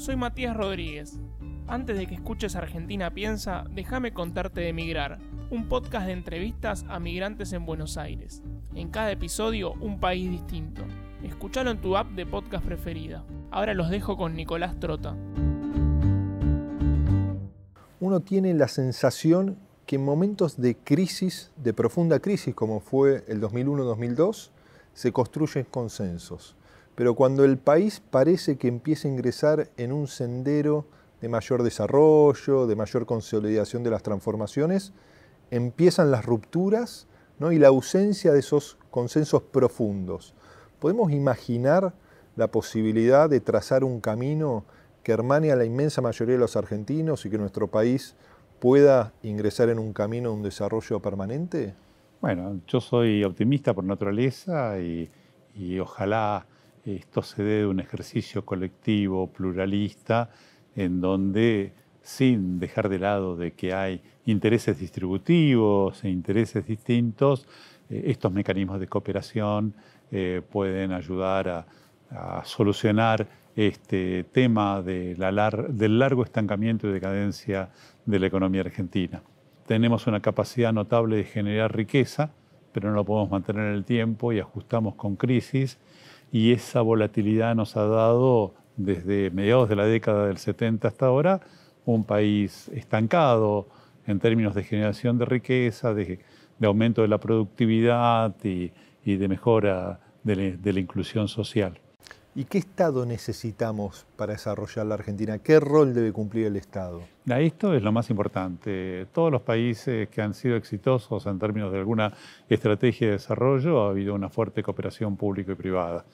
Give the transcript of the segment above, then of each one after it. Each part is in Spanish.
Soy Matías Rodríguez. Antes de que escuches Argentina Piensa, déjame contarte de Migrar, un podcast de entrevistas a migrantes en Buenos Aires. En cada episodio, un país distinto. Escúchalo en tu app de podcast preferida. Ahora los dejo con Nicolás Trota. Uno tiene la sensación que en momentos de crisis, de profunda crisis como fue el 2001-2002, se construyen consensos. Pero cuando el país parece que empieza a ingresar en un sendero de mayor desarrollo, de mayor consolidación de las transformaciones, empiezan las rupturas ¿no? y la ausencia de esos consensos profundos. ¿Podemos imaginar la posibilidad de trazar un camino que hermane a la inmensa mayoría de los argentinos y que nuestro país pueda ingresar en un camino de un desarrollo permanente? Bueno, yo soy optimista por naturaleza y, y ojalá esto se dé de un ejercicio colectivo, pluralista, en donde sin dejar de lado de que hay intereses distributivos e intereses distintos, eh, estos mecanismos de cooperación eh, pueden ayudar a, solucionar este tema del largo estancamiento y decadencia de la economía argentina. Tenemos una capacidad notable de generar riqueza, pero no lo podemos mantener en el tiempo y ajustamos con crisis y esa volatilidad nos ha dado desde mediados de la década del 70 hasta ahora un país estancado en términos de generación de riqueza, de, aumento de la productividad y, de mejora de la inclusión social. ¿Y qué Estado necesitamos para desarrollar la Argentina? ¿Qué rol debe cumplir el Estado? Esto es lo más importante. Todos los países que han sido exitosos en términos de alguna estrategia de desarrollo ha habido una fuerte cooperación pública y privada.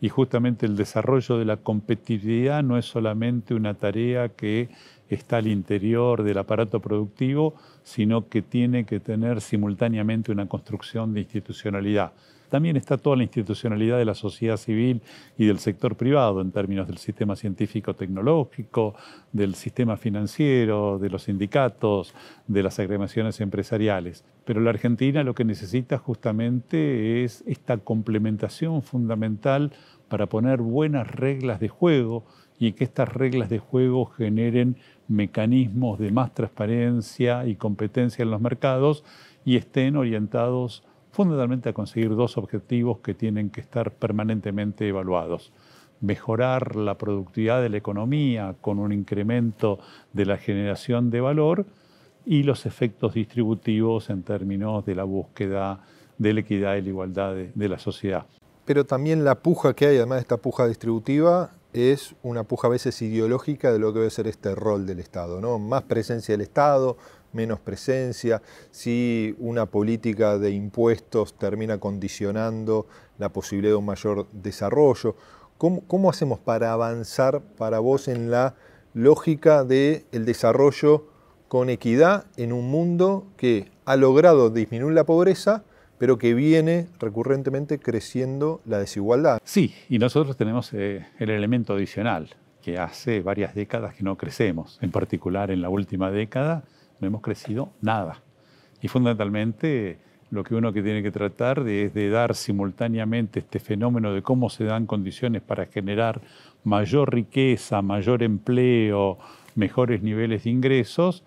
Y justamente el desarrollo de la competitividad no es solamente una tarea que está al interior del aparato productivo, sino que tiene que tener simultáneamente una construcción de institucionalidad. También está toda la institucionalidad de la sociedad civil y del sector privado en términos del sistema científico-tecnológico, del sistema financiero, de los sindicatos, de las agremiaciones empresariales. Pero la Argentina lo que necesita justamente es esta complementación fundamental para poner buenas reglas de juego y que estas reglas de juego generen mecanismos de más transparencia y competencia en los mercados y estén orientados fundamentalmente a conseguir dos objetivos que tienen que estar permanentemente evaluados. Mejorar la productividad de la economía con un incremento de la generación de valor y los efectos distributivos en términos de la búsqueda de la equidad y la igualdad de, la sociedad. Pero también la puja que hay, además de esta puja distributiva, es una puja a veces ideológica de lo que debe ser este rol del Estado, ¿no? Más presencia del Estado, menos presencia, si una política de impuestos termina condicionando la posibilidad de un mayor desarrollo. ¿Cómo, hacemos para avanzar para vos en la lógica del desarrollo con equidad en un mundo que ha logrado disminuir la pobreza, pero que viene recurrentemente creciendo la desigualdad? Sí, y nosotros tenemos eh, el elemento adicional, que hace varias décadas que no crecemos, en particular en la última década no hemos crecido nada. Y fundamentalmente lo que uno que tiene que tratar es de dar simultáneamente este fenómeno de cómo se dan condiciones para generar mayor riqueza, mayor empleo, mejores niveles de ingresos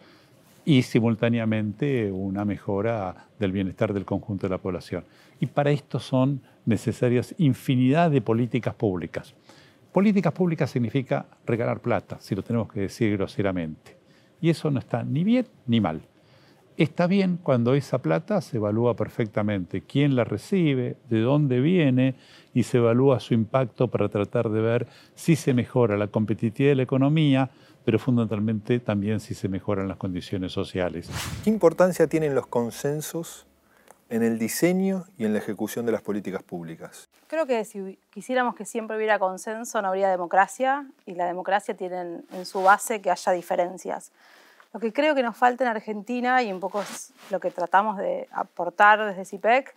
y simultáneamente una mejora del bienestar del conjunto de la población. Y para esto son necesarias infinidad de políticas públicas. Políticas públicas significa regalar plata, si lo tenemos que decir groseramente. Y eso no está ni bien ni mal. Está bien cuando esa plata se evalúa perfectamente, quién la recibe, de dónde viene y se evalúa su impacto para tratar de ver si se mejora la competitividad de la economía, pero fundamentalmente también si se mejoran las condiciones sociales. ¿Qué importancia tienen los consensos en el diseño y en la ejecución de las políticas públicas? Creo que si quisiéramos que siempre hubiera consenso no habría democracia y la democracia tiene en su base que haya diferencias. Lo que creo que nos falta en Argentina, y un poco es lo que tratamos de aportar desde CIPEC,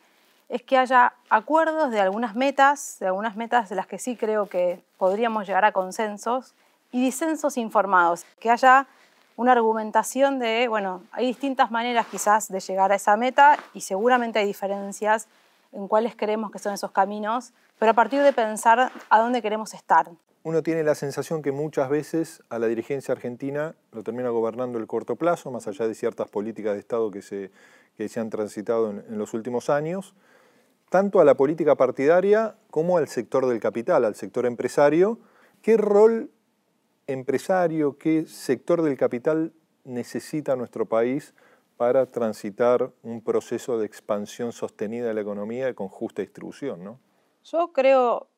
es que haya acuerdos de algunas metas, de algunas metas de las que sí creo que podríamos llegar a consensos, y disensos informados, que haya una argumentación de, bueno, hay distintas maneras quizás de llegar a esa meta y seguramente hay diferencias en cuáles creemos que son esos caminos, pero a partir de pensar a dónde queremos estar. Uno tiene la sensación que muchas veces a la dirigencia argentina lo termina gobernando el corto plazo, más allá de ciertas políticas de Estado que se, se han transitado en, los últimos años, tanto a la política partidaria como al sector del capital, al sector empresario. ¿Qué rol empresario, qué sector del capital necesita nuestro país para transitar un proceso de expansión sostenida de la economía con justa distribución? ¿no? Yo creo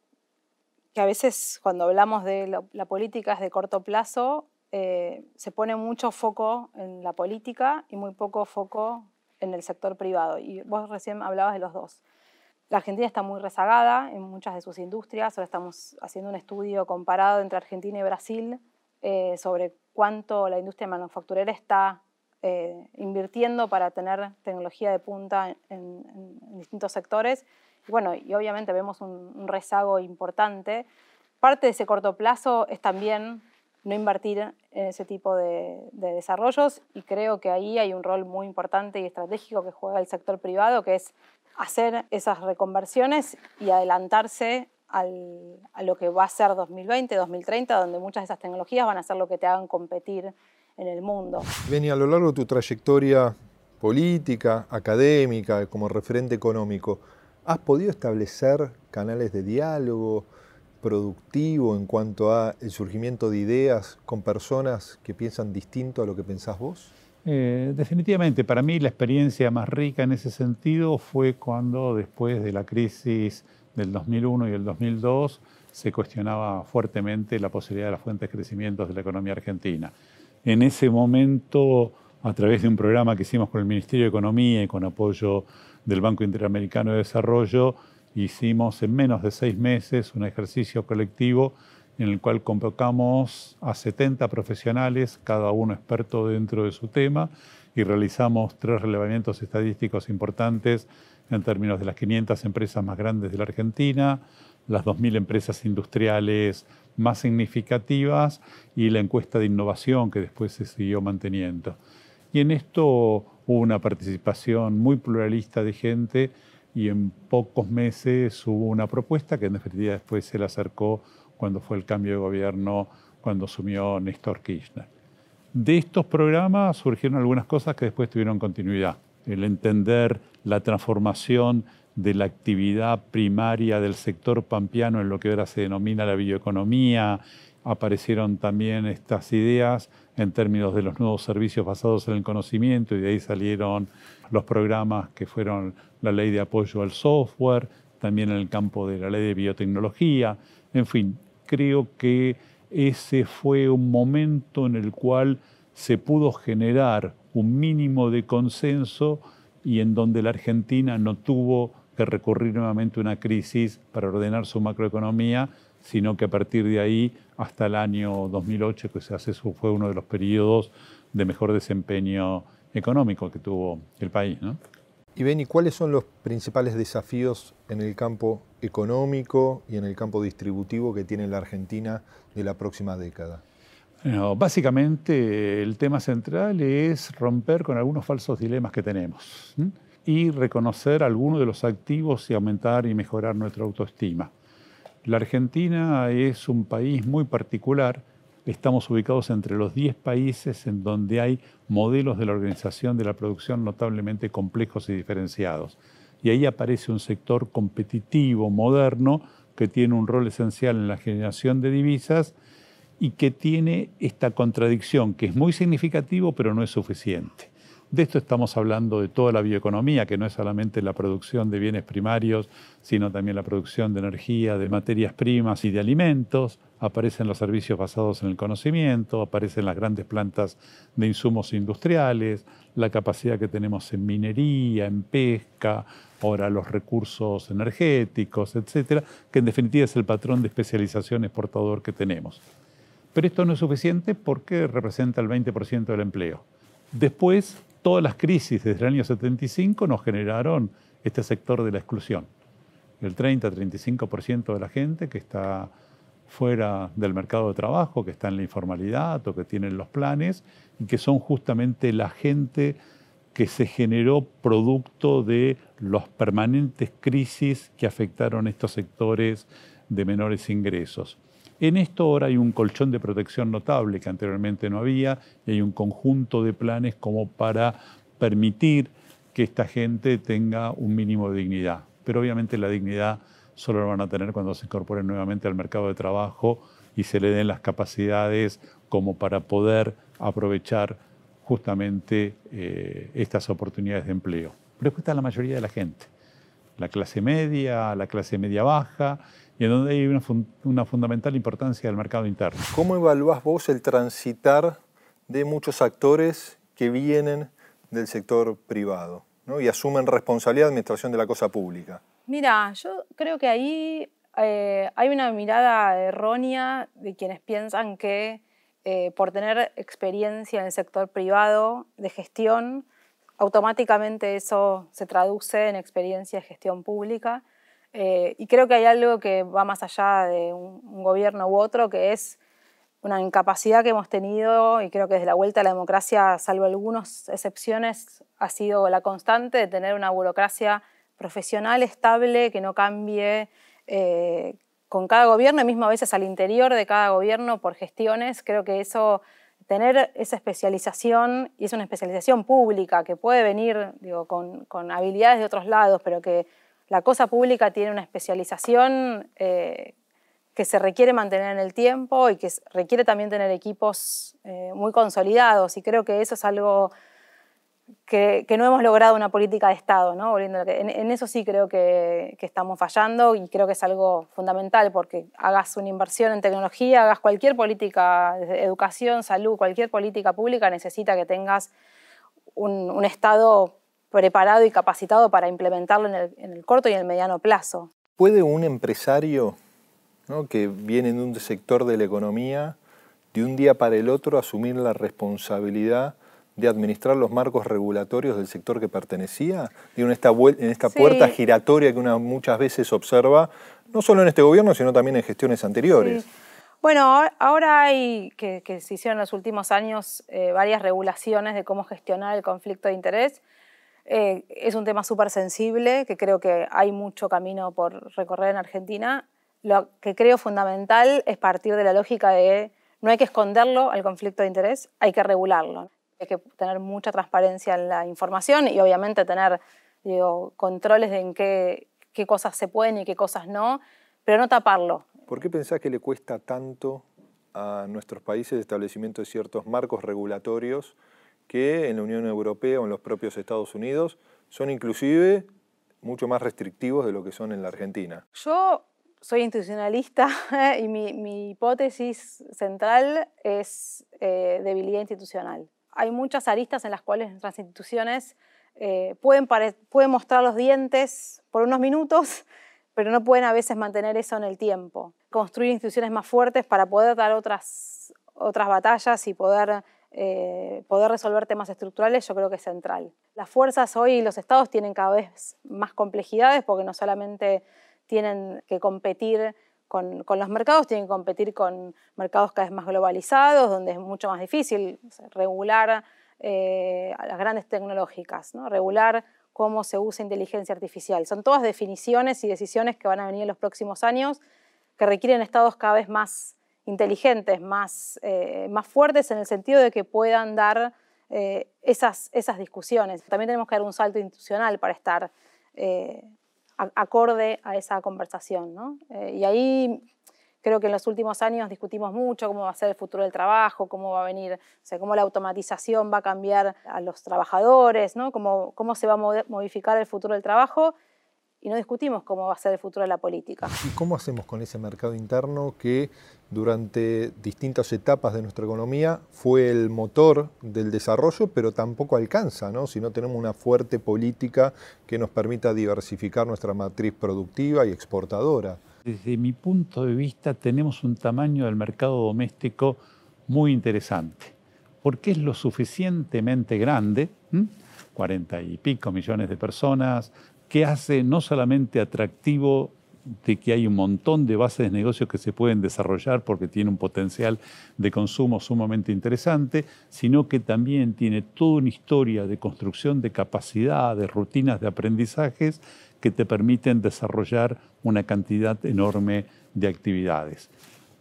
que a veces cuando hablamos de la, política es de corto plazo, eh, se pone mucho foco en la política y muy poco foco en el sector privado. Y vos recién hablabas de los dos. La Argentina está muy rezagada en muchas de sus industrias. Ahora estamos haciendo un estudio comparado entre Argentina y Brasil eh, sobre cuánto la industria manufacturera está eh, invirtiendo para tener tecnología de punta en distintos sectores bueno, y obviamente vemos un, rezago importante. Parte de ese corto plazo es también no invertir en ese tipo de, desarrollos y creo que ahí hay un rol muy importante y estratégico que juega el sector privado, que es hacer esas reconversiones y adelantarse a lo que va a ser 2020, 2030, donde muchas de esas tecnologías van a ser lo que te hagan competir en el mundo. Beni, a lo largo de tu trayectoria política, académica, como referente económico, ¿Has podido establecer canales de diálogo productivo en cuanto a el surgimiento de ideas con personas que piensan distinto a lo que pensás vos? Eh, definitivamente, para mí la experiencia más rica en ese sentido fue cuando después de la crisis del 2001 y el 2002 se cuestionaba fuertemente la posibilidad de las fuentes de crecimiento de la economía argentina. En ese momento, a través de un programa que hicimos con el Ministerio de Economía y con apoyo del Banco Interamericano de Desarrollo, hicimos en menos de seis meses un ejercicio colectivo en el cual convocamos a 70 profesionales, cada uno experto dentro de su tema, y realizamos tres relevamientos estadísticos importantes en términos de las 500 empresas más grandes de la Argentina, las 2.000 empresas industriales más significativas y la encuesta de innovación que después se siguió manteniendo. Y en esto hubo una participación muy pluralista de gente y en pocos meses hubo una propuesta que en definitiva después se le acercó cuando fue el cambio de gobierno, cuando asumió Néstor Kirchner. De estos programas surgieron algunas cosas que después tuvieron continuidad. El entender la transformación de la actividad primaria del sector pampeano en lo que ahora se denomina la bioeconomía, aparecieron también estas ideas en términos de los nuevos servicios basados en el conocimiento y de ahí salieron los programas que fueron la ley de apoyo al software, también en el campo de la ley de biotecnología. En fin, creo que ese fue un momento en el cual se pudo generar un mínimo de consenso y en donde la Argentina no tuvo que recurrir nuevamente a una crisis para ordenar su macroeconomía, sino que a partir de ahí hasta el año 2008, que se hace, fue uno de los periodos de mejor desempeño económico que tuvo el país. ¿no? Y Beni, ¿cuáles son los principales desafíos en el campo económico y en el campo distributivo que tiene la Argentina de la próxima década? básicamente el tema central es romper con algunos falsos dilemas que tenemos y reconocer algunos de los activos y aumentar y mejorar nuestra autoestima. La Argentina es un país muy particular. Estamos ubicados entre los 10 países en donde hay modelos de la organización de la producción notablemente complejos y diferenciados. Y ahí aparece un sector competitivo, moderno, que tiene un rol esencial en la generación de divisas y que tiene esta contradicción, que es muy significativo pero no es suficiente. De esto estamos hablando de toda la bioeconomía, que no es solamente la producción de bienes primarios, sino también la producción de energía, de materias primas y de alimentos. Aparecen los servicios basados en el conocimiento, aparecen las grandes plantas de insumos industriales, la capacidad que tenemos en minería, en pesca, ahora los recursos energéticos, etcétera, que en definitiva es el patrón de especialización exportador que tenemos. Pero esto no es suficiente porque representa el 20% del empleo. Después todas las crisis desde el año 75 nos generaron este sector de la exclusión. El 30-35% de la gente que está fuera del mercado de trabajo, que está en la informalidad o que tienen los planes, y que son justamente la gente que se generó producto de los permanentes crisis que afectaron estos sectores de menores ingresos. En esto ahora hay un colchón de protección notable que anteriormente no había y hay un conjunto de planes como para permitir que esta gente tenga un mínimo de dignidad. Pero obviamente la dignidad solo la van a tener cuando se incorporen nuevamente al mercado de trabajo y se le den las capacidades como para poder aprovechar justamente eh, estas oportunidades de empleo. Pero después está la mayoría de la gente, la clase media, la clase media baja, y en donde hay una, una fundamental importancia del mercado interno. ¿Cómo evaluás vos el transitar de muchos actores que vienen del sector privado ¿no? y asumen responsabilidad de administración de la cosa pública? Mira, yo creo que ahí eh, hay una mirada errónea de quienes piensan que eh, por tener experiencia en el sector privado de gestión, automáticamente eso se traduce en experiencia de gestión pública. Eh, y creo que hay algo que va más allá de un, gobierno u otro, que es una incapacidad que hemos tenido, y creo que desde la vuelta a la democracia, salvo algunas excepciones, ha sido la constante de tener una burocracia profesional, estable, que no cambie eh, con cada gobierno y mismo a veces al interior de cada gobierno por gestiones. Creo que eso, tener esa especialización, y es una especialización pública que puede venir digo, con, con, habilidades de otros lados, pero que la cosa pública tiene una especialización eh, que se requiere mantener en el tiempo y que requiere también tener equipos eh, muy consolidados. Y creo que eso es algo que, no hemos logrado una política de Estado, ¿no? En, eso sí creo que, estamos fallando y creo que es algo fundamental porque hagas una inversión en tecnología, hagas cualquier política, educación, salud, cualquier política pública necesita que tengas un, Estado preparado y capacitado para implementarlo en el, corto y en el mediano plazo. ¿Puede un empresario que viene de un sector de la economía de un día para el otro asumir la responsabilidad de administrar los marcos regulatorios del sector que pertenecía? en esta, en esta puerta giratoria que uno muchas veces observa, no solo en este gobierno, sino también en gestiones anteriores. Bueno, ahora hay, que, se hicieron en los últimos años, eh, varias regulaciones de cómo gestionar el conflicto de interés. Eh, es un tema súper sensible, que creo que hay mucho camino por recorrer en Argentina. Lo que creo fundamental es partir de la lógica de no hay que esconderlo al conflicto de interés, hay que regularlo. Hay que tener mucha transparencia en la información y obviamente tener digo, controles de en qué, qué cosas se pueden y qué cosas no, pero no taparlo. ¿Por qué pensás que le cuesta tanto a nuestros países el establecimiento de ciertos marcos regulatorios que en la Unión Europea o en los propios Estados Unidos son inclusive mucho más restrictivos de lo que son en la Argentina? Yo soy institucionalista y mi, mi hipótesis central es eh, debilidad institucional hay muchas aristas en las cuales nuestras instituciones eh, pueden, pueden mostrar los dientes por unos minutos, pero no pueden a veces mantener eso en el tiempo. Construir instituciones más fuertes para poder dar otras, otras batallas y poder, eh, poder resolver temas estructurales, yo creo que es central. Las fuerzas hoy y los estados tienen cada vez más complejidades porque no solamente tienen que competir con, los mercados, tienen que competir con mercados cada vez más globalizados, donde es mucho más difícil regular eh, a las grandes tecnológicas, ¿no? regular cómo se usa inteligencia artificial. Son todas definiciones y decisiones que van a venir en los próximos años que requieren estados cada vez más inteligentes, más, eh, más fuertes en el sentido de que puedan dar eh, esas, esas discusiones. También tenemos que dar un salto institucional para estar acorde a esa conversación. ¿no? Eh, y ahí creo que en los últimos años discutimos mucho cómo va a ser el futuro del trabajo, cómo va a venir, o sea, cómo la automatización va a cambiar a los trabajadores, ¿no? cómo, cómo se va a modificar el futuro del trabajo y no discutimos cómo va a ser el futuro de la política. ¿Y cómo hacemos con ese mercado interno que durante distintas etapas de nuestra economía fue el motor del desarrollo, pero tampoco alcanza, ¿no? si no tenemos una fuerte política que nos permita diversificar nuestra matriz productiva y exportadora? Desde mi punto de vista tenemos un tamaño del mercado doméstico muy interesante, porque es lo suficientemente grande, 40 y pico millones de personas, que hace no solamente atractivo de que hay un montón de bases de negocios que se pueden desarrollar porque tiene un potencial de consumo sumamente interesante, sino que también tiene toda una historia de construcción de capacidad, de rutinas de aprendizajes que te permiten desarrollar una cantidad enorme de actividades.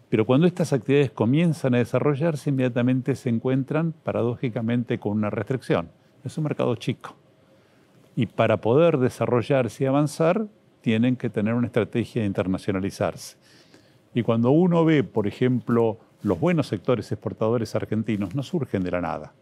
Pero cuando estas actividades comienzan a desarrollarse, inmediatamente se encuentran paradójicamente con una restricción. Es un mercado chico. Y para poder desarrollarse y avanzar, tienen que tener una estrategia de internacionalizarse. Y cuando uno ve, por ejemplo, los buenos sectores exportadores argentinos, no surgen de la nada.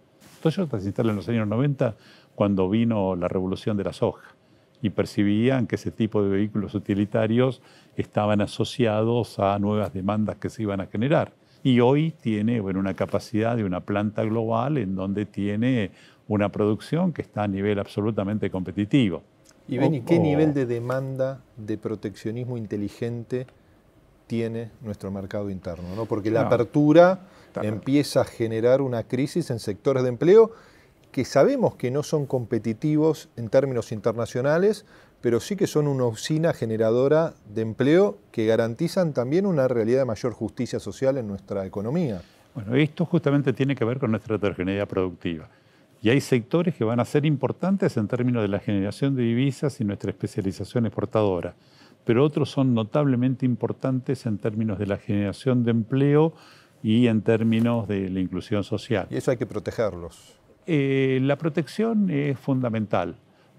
Toyota se instala en los años 90 cuando vino la revolución de la soja y percibían que ese tipo de vehículos utilitarios estaban asociados a nuevas demandas que se iban a generar. Y hoy tiene bueno, una capacidad de una planta global en donde tiene una producción que está a nivel absolutamente competitivo. ¿Y Beni, qué nivel de demanda de proteccionismo inteligente tiene nuestro mercado interno? ¿no? Porque la apertura empieza a generar una crisis en sectores de empleo que sabemos que no son competitivos en términos internacionales, pero sí que son una usina generadora de empleo que garantizan también una realidad de mayor justicia social en nuestra economía. Bueno, esto justamente tiene que ver con nuestra heterogeneidad productiva. Y hay sectores que van a ser importantes en términos de la generación de divisas y nuestra especialización exportadora, pero otros son notablemente importantes en términos de la generación de empleo y en términos de la inclusión social. Y eso hay que protegerlos. Eh, la protección es fundamental,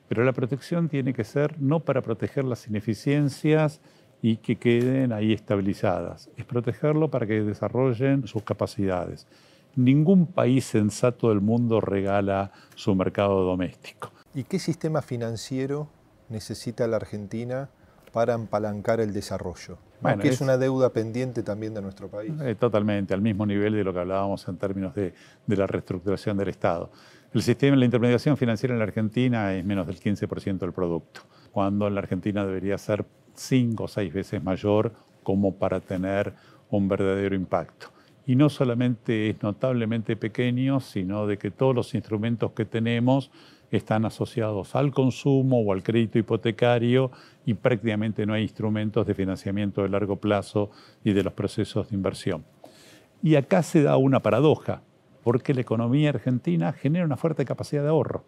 pero la protección tiene que ser no para proteger las ineficiencias y que queden ahí estabilizadas, es protegerlo para que desarrollen sus capacidades. Ningún país sensato del mundo regala su mercado doméstico. ¿Y qué sistema financiero necesita la Argentina para empalancar el desarrollo? que es, una deuda pendiente también de nuestro país. Eh, totalmente, al mismo nivel de lo que hablábamos en términos de, la reestructuración del Estado. El sistema de la intermediación financiera en la Argentina es menos del 15% del producto, cuando en la Argentina debería ser cinco o seis veces mayor como para tener un verdadero impacto. Y no solamente es notablemente pequeño, sino de que todos los instrumentos que tenemos están asociados al consumo o al crédito hipotecario y prácticamente no hay instrumentos de financiamiento de largo plazo y de los procesos de inversión. Y acá se da una paradoja, porque la economía argentina genera una fuerte capacidad de ahorro.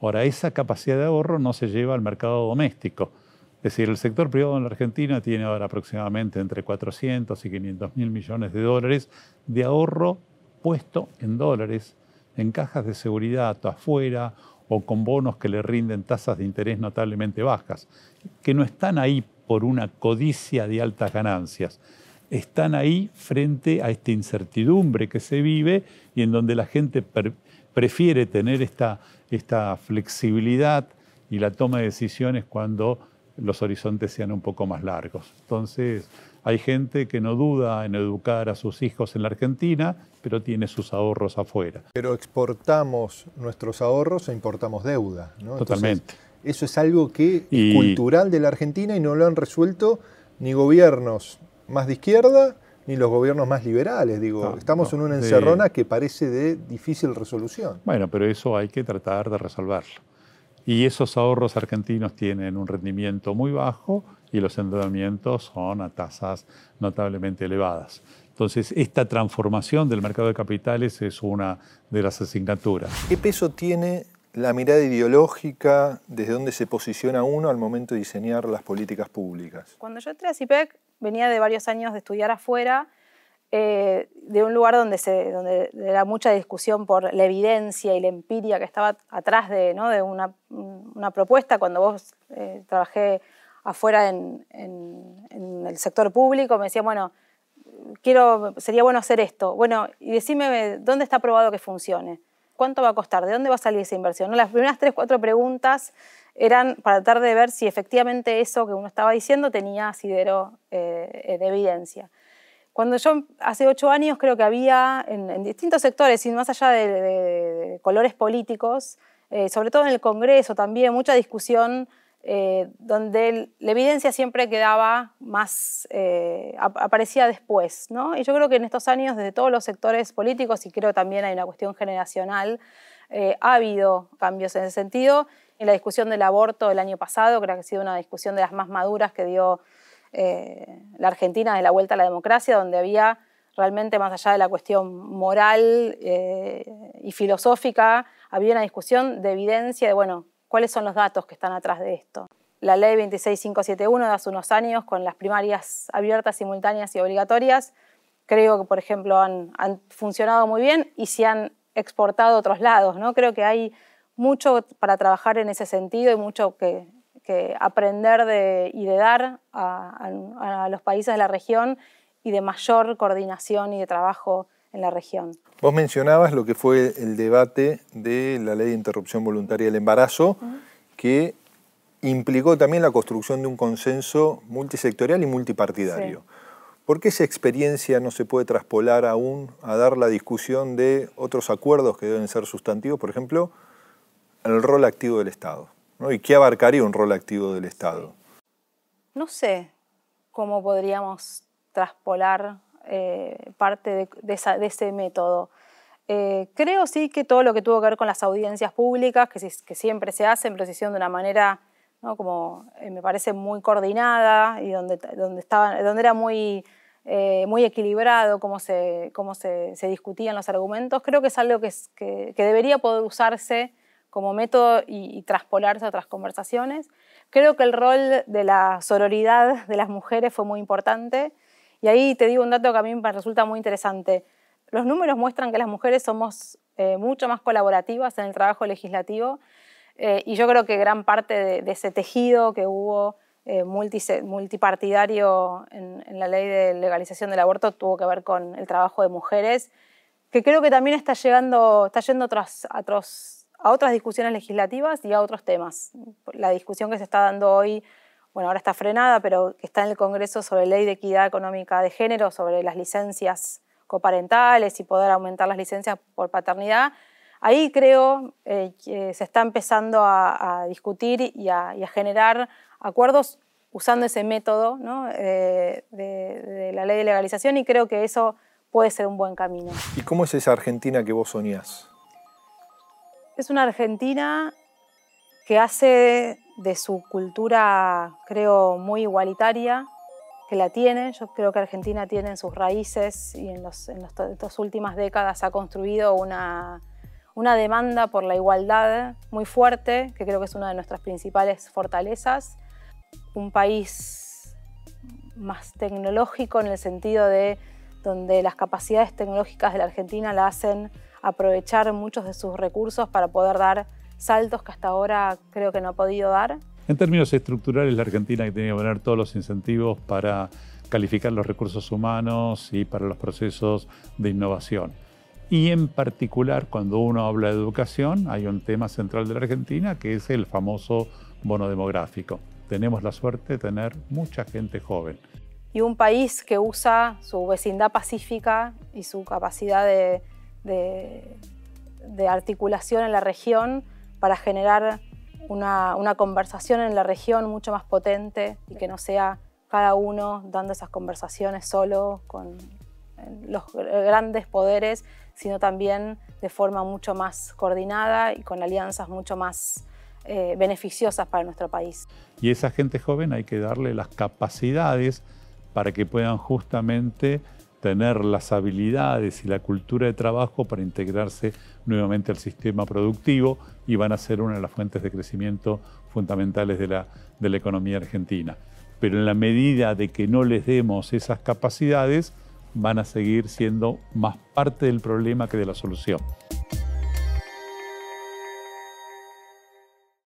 Ahora, esa capacidad de ahorro no se lleva al mercado doméstico. Es decir, el sector privado en la Argentina tiene ahora aproximadamente entre 400 y 500 mil millones de dólares de ahorro puesto en dólares, en cajas de seguridad afuera o con bonos que le rinden tasas de interés notablemente bajas, que no están ahí por una codicia de altas ganancias, están ahí frente a esta incertidumbre que se vive y en donde la gente prefiere tener esta, esta flexibilidad y la toma de decisiones cuando los horizontes sean un poco más largos. Entonces, hay gente que no duda en educar a sus hijos en la Argentina, pero tiene sus ahorros afuera. Pero exportamos nuestros ahorros e importamos deuda. ¿no? Totalmente. eso es algo que es cultural de la Argentina y no lo han resuelto ni gobiernos más de izquierda ni los gobiernos más liberales. Digo, estamos en una encerrona que parece de difícil resolución. Bueno, pero eso hay que tratar de resolverlo. Y esos ahorros argentinos tienen un rendimiento muy bajo y los endeudamientos son a tasas notablemente elevadas. Entonces, esta transformación del mercado de capitales es una de las asignaturas. ¿Qué peso tiene la mirada ideológica, desde dónde se posiciona uno al momento de diseñar las políticas públicas? Cuando yo entré a CIPEC, venía de varios años de estudiar afuera, eh, de un lugar donde, se, donde era mucha discusión por la evidencia y la empiria que estaba atrás de, ¿no? de una, una, propuesta. Cuando vos eh, trabajé afuera en, el sector público, me decía, bueno, quiero, sería bueno hacer esto. Bueno, y decime dónde está probado que funcione. ¿Cuánto va a costar? ¿De dónde va a salir esa inversión? Las primeras tres, cuatro preguntas eran para tratar de ver si efectivamente eso que uno estaba diciendo tenía asidero eh, de evidencia. Cuando yo, hace ocho años, creo que había en, distintos sectores, y más allá de, colores políticos, eh, sobre todo en el Congreso también, mucha discusión eh, donde la evidencia siempre quedaba más, eh, aparecía después. ¿no? Y yo creo que en estos años, desde todos los sectores políticos, y creo también hay una cuestión generacional, ha habido cambios en ese sentido. En la discusión del aborto del año pasado, creo que ha sido una discusión de las más maduras que dio la Argentina de la vuelta a la democracia, donde había realmente más allá de la cuestión moral y filosófica, había una discusión de evidencia de, bueno, cuáles son los datos que están atrás de esto. La ley 26571 de hace unos años, con las primarias abiertas, simultáneas y obligatorias, creo que, por ejemplo, han, funcionado muy bien y se han exportado a otros lados. ¿no? Creo que hay mucho para trabajar en ese sentido y mucho que, aprender de, y de dar a, los países de la región y de mayor coordinación y de trabajo en la región. Vos mencionabas lo que fue el debate de la ley de interrupción voluntaria del embarazo, que implicó también la construcción de un consenso multisectorial y multipartidario. ¿Por qué esa experiencia no se puede traspolar aún a dar la discusión de otros acuerdos que deben ser sustantivos, por ejemplo, el rol activo del Estado? ¿Y qué abarcaría un rol activo del Estado? No sé cómo podríamos traspolar eh, parte de, ese método. Eh, creo sí que todo lo que tuvo que ver con las audiencias públicas, que, siempre se hacen, pero se de una manera como eh, me parece muy coordinada y donde, donde, estaba, donde era muy, muy equilibrado cómo, se, cómo se, se, discutían los argumentos, creo que es algo que, que, debería poder usarse como método y, traspolarse a otras conversaciones. Creo que el rol de la sororidad de las mujeres fue muy importante y ahí te digo un dato que a mí me resulta muy interesante. Los números muestran que las mujeres somos eh, mucho más colaborativas en el trabajo legislativo eh, y yo creo que gran parte de, ese tejido que hubo eh, multipartidario en, la ley de legalización del aborto tuvo que ver con el trabajo de mujeres, que creo que también está, llegando, está yendo a, a otras discusiones legislativas y a otros temas. La discusión que se está dando hoy, bueno, ahora está frenada, pero que está en el Congreso sobre ley de equidad económica de género, sobre las licencias coparentales y poder aumentar las licencias por paternidad, Ahí creo eh, que se está empezando a, discutir y a, generar acuerdos usando ese método eh, de, la ley de legalización y creo que eso puede ser un buen camino. ¿Y cómo es esa Argentina que vos soñás? Es una Argentina que hace de su cultura, creo, muy igualitaria, que la tiene. Yo creo que Argentina tiene en sus raíces y en, las últimas décadas ha construido una una demanda por la igualdad muy fuerte, que creo que es una de nuestras principales fortalezas. Un país más tecnológico en el sentido de donde las capacidades tecnológicas de la Argentina la hacen aprovechar muchos de sus recursos para poder dar saltos que hasta ahora creo que no ha podido dar. En términos estructurales, la Argentina tiene que poner todos los incentivos para calificar los recursos humanos y para los procesos de innovación. Y en particular, cuando uno habla de educación, hay un tema central de la Argentina que es el famoso bono demográfico. Tenemos la suerte de tener mucha gente joven. Y un país que usa su vecindad pacífica y su capacidad de, de, articulación en la región para generar una, una, conversación en la región mucho más potente y que no sea cada uno dando esas conversaciones solo con los grandes poderes sino también de forma mucho más coordinada y con alianzas mucho más eh, beneficiosas para nuestro país. Y esa gente joven hay que darle las capacidades para que puedan justamente tener las habilidades y la cultura de trabajo para integrarse nuevamente al sistema productivo y van a ser una de las fuentes de crecimiento fundamentales de la, de la economía argentina. Pero en la medida de que no les demos esas capacidades, van a seguir siendo más parte del problema que de la solución.